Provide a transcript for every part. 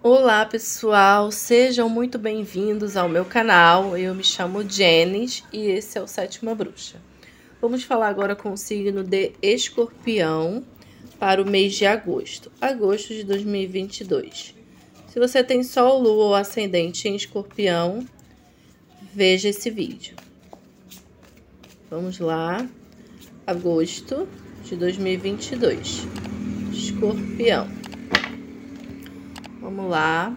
Olá pessoal, sejam muito bem-vindos ao meu canal. Eu me chamo Janice e esse é o Sétima Bruxa. Vamos falar agora com o signo de Escorpião para o mês de agosto, agosto de 2022. Se você tem Sol, Lua ou Ascendente em Escorpião, veja esse vídeo. Vamos lá, agosto de 2022, Escorpião. Vamos lá.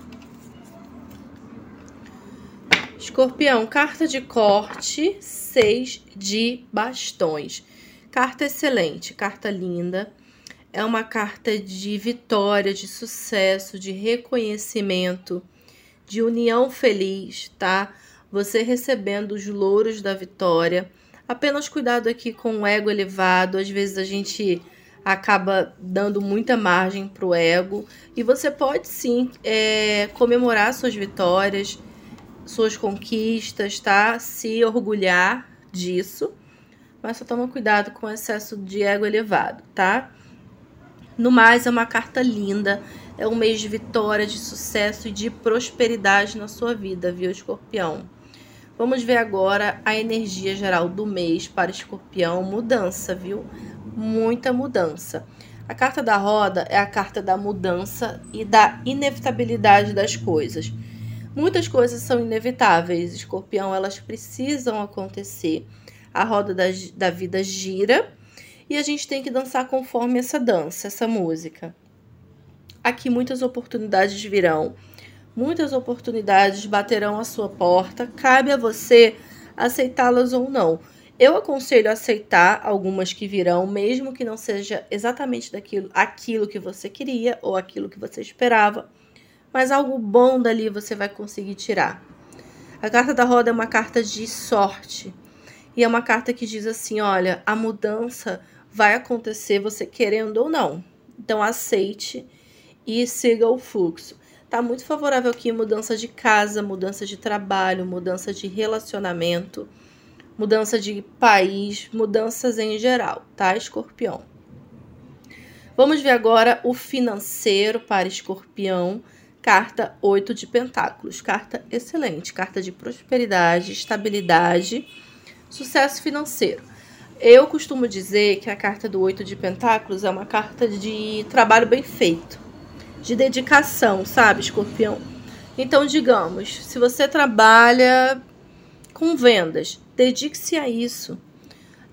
Escorpião, carta de corte, seis de bastões. Carta excelente, carta linda. É uma carta de vitória, de sucesso, de reconhecimento, de união feliz, tá? Você recebendo os louros da vitória. Apenas cuidado aqui com o ego elevado. Às vezes a gente acaba dando muita margem para o ego. E você pode sim é, comemorar suas vitórias, suas conquistas, tá? Se orgulhar disso. Mas só toma cuidado com o excesso de ego elevado, tá? No mais, é uma carta linda. É um mês de vitória, de sucesso e de prosperidade na sua vida, viu, escorpião? Vamos ver agora a energia geral do mês para escorpião. Mudança, viu? Muita mudança. A carta da roda é a carta da mudança e da inevitabilidade das coisas. Muitas coisas são inevitáveis, escorpião, elas precisam acontecer. A roda da, da vida gira e a gente tem que dançar conforme essa dança, essa música. Aqui muitas oportunidades virão, muitas oportunidades baterão à sua porta, cabe a você aceitá-las ou não. Eu aconselho a aceitar algumas que virão, mesmo que não seja exatamente daquilo, aquilo que você queria ou aquilo que você esperava, mas algo bom dali você vai conseguir tirar. A carta da roda é uma carta de sorte. E é uma carta que diz assim: olha, a mudança vai acontecer você querendo ou não. Então aceite e siga o fluxo. Tá muito favorável aqui mudança de casa, mudança de trabalho, mudança de relacionamento mudança de país, mudanças em geral, tá, Escorpião? Vamos ver agora o financeiro para Escorpião, carta 8 de Pentáculos, carta excelente, carta de prosperidade, estabilidade, sucesso financeiro. Eu costumo dizer que a carta do 8 de Pentáculos é uma carta de trabalho bem feito, de dedicação, sabe, Escorpião? Então, digamos, se você trabalha com vendas, dedique-se a isso.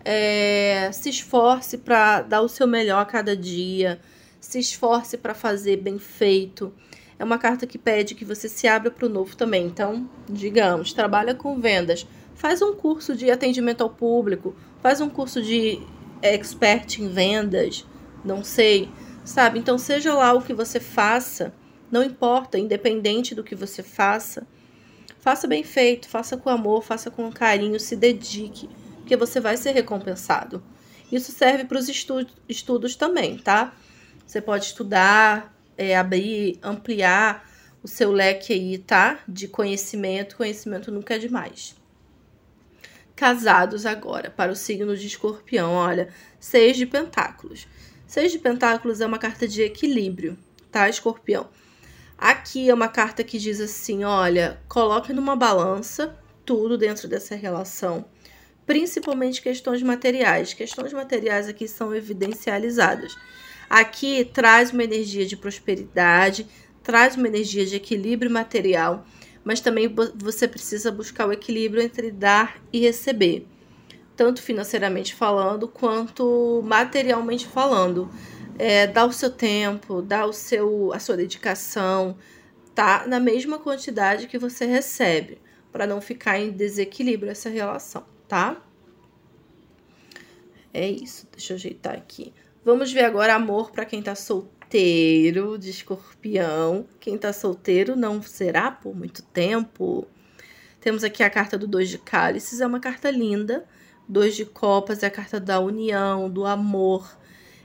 É, se esforce para dar o seu melhor a cada dia. Se esforce para fazer bem feito. É uma carta que pede que você se abra para o novo também. Então, digamos, trabalha com vendas. Faz um curso de atendimento ao público. Faz um curso de expert em vendas. Não sei. Sabe? Então, seja lá o que você faça. Não importa, independente do que você faça Faça bem feito, faça com amor, faça com carinho, se dedique, porque você vai ser recompensado. Isso serve para os estu estudos também, tá? Você pode estudar, é, abrir, ampliar o seu leque aí, tá? De conhecimento. Conhecimento nunca é demais. Casados agora, para o signo de escorpião, olha, seis de pentáculos. Seis de pentáculos é uma carta de equilíbrio, tá, escorpião? Aqui é uma carta que diz assim: olha, coloque numa balança tudo dentro dessa relação, principalmente questões materiais. Questões materiais aqui são evidencializadas. Aqui traz uma energia de prosperidade, traz uma energia de equilíbrio material, mas também você precisa buscar o equilíbrio entre dar e receber, tanto financeiramente falando quanto materialmente falando é, dá o seu tempo, dá o seu, a sua dedicação, tá? Na mesma quantidade que você recebe, para não ficar em desequilíbrio essa relação, tá? É isso, deixa eu ajeitar aqui. Vamos ver agora amor para quem tá solteiro, de escorpião. Quem tá solteiro não será por muito tempo. Temos aqui a carta do dois de cálices, é uma carta linda. Dois de copas é a carta da união, do amor,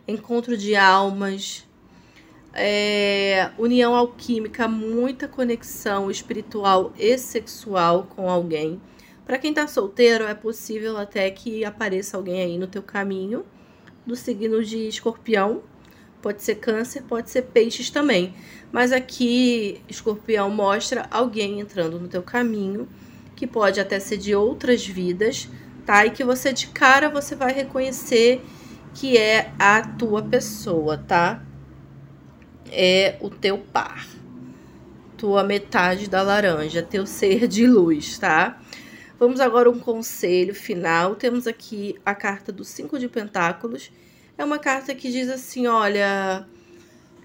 encontro de almas, é, união alquímica, muita conexão espiritual e sexual com alguém. Para quem tá solteiro, é possível até que apareça alguém aí no teu caminho do signo de escorpião. Pode ser câncer, pode ser peixes também. Mas aqui, escorpião mostra alguém entrando no teu caminho, que pode até ser de outras vidas, tá? E que você de cara você vai reconhecer que é a tua pessoa, tá? É o teu par. Tua metade da laranja, teu ser de luz, tá? Vamos agora um conselho final. Temos aqui a carta do Cinco de Pentáculos. É uma carta que diz assim: olha,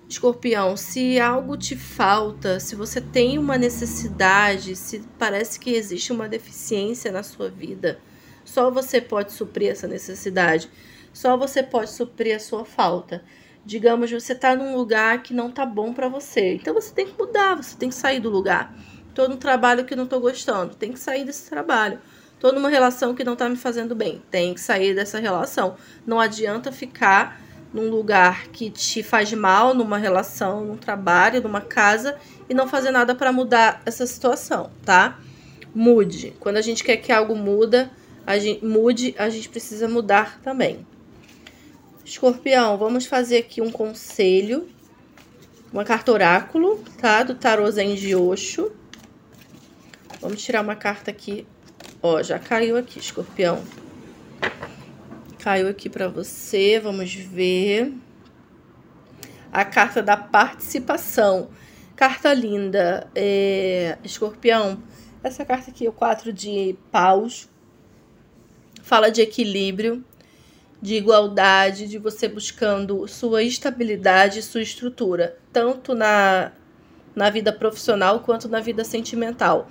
Escorpião, se algo te falta, se você tem uma necessidade, se parece que existe uma deficiência na sua vida, só você pode suprir essa necessidade. Só você pode suprir a sua falta. Digamos, você está num lugar que não tá bom para você. Então você tem que mudar, você tem que sair do lugar. Tô num trabalho que não tô gostando, tem que sair desse trabalho. Tô numa relação que não tá me fazendo bem, tem que sair dessa relação. Não adianta ficar num lugar que te faz mal, numa relação, num trabalho, numa casa e não fazer nada para mudar essa situação, tá? Mude. Quando a gente quer que algo muda, a gente mude, a gente precisa mudar também. Escorpião, vamos fazer aqui um conselho. Uma carta oráculo, tá? Do tarô Zen de Osho. Vamos tirar uma carta aqui. Ó, já caiu aqui, escorpião. Caiu aqui para você, vamos ver. A carta da participação. Carta linda. É... Escorpião, essa carta aqui, o quatro de paus. Fala de equilíbrio de igualdade, de você buscando sua estabilidade, sua estrutura, tanto na, na vida profissional quanto na vida sentimental.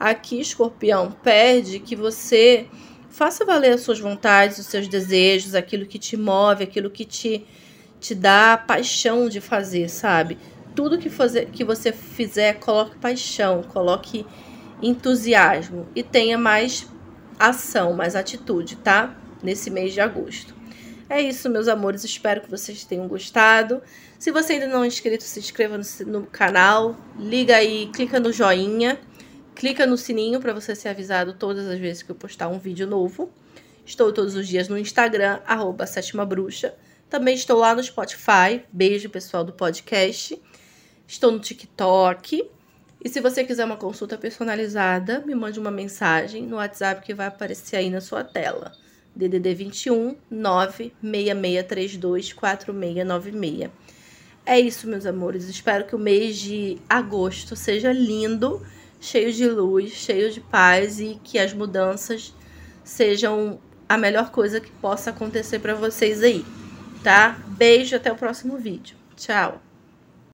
Aqui, escorpião, pede que você faça valer as suas vontades, os seus desejos, aquilo que te move, aquilo que te, te dá paixão de fazer, sabe? Tudo que, fazer, que você fizer, coloque paixão, coloque entusiasmo e tenha mais ação, mais atitude, tá? Nesse mês de agosto. É isso, meus amores. Espero que vocês tenham gostado. Se você ainda não é inscrito, se inscreva no, no canal. Liga aí, clica no joinha. Clica no sininho para você ser avisado todas as vezes que eu postar um vídeo novo. Estou todos os dias no Instagram, arroba Sétima Bruxa. Também estou lá no Spotify. Beijo, pessoal do podcast. Estou no TikTok. E se você quiser uma consulta personalizada, me mande uma mensagem no WhatsApp que vai aparecer aí na sua tela. DDD 21 96632 4696. É isso, meus amores. Espero que o mês de agosto seja lindo, cheio de luz, cheio de paz e que as mudanças sejam a melhor coisa que possa acontecer para vocês aí, tá? Beijo, até o próximo vídeo. Tchau.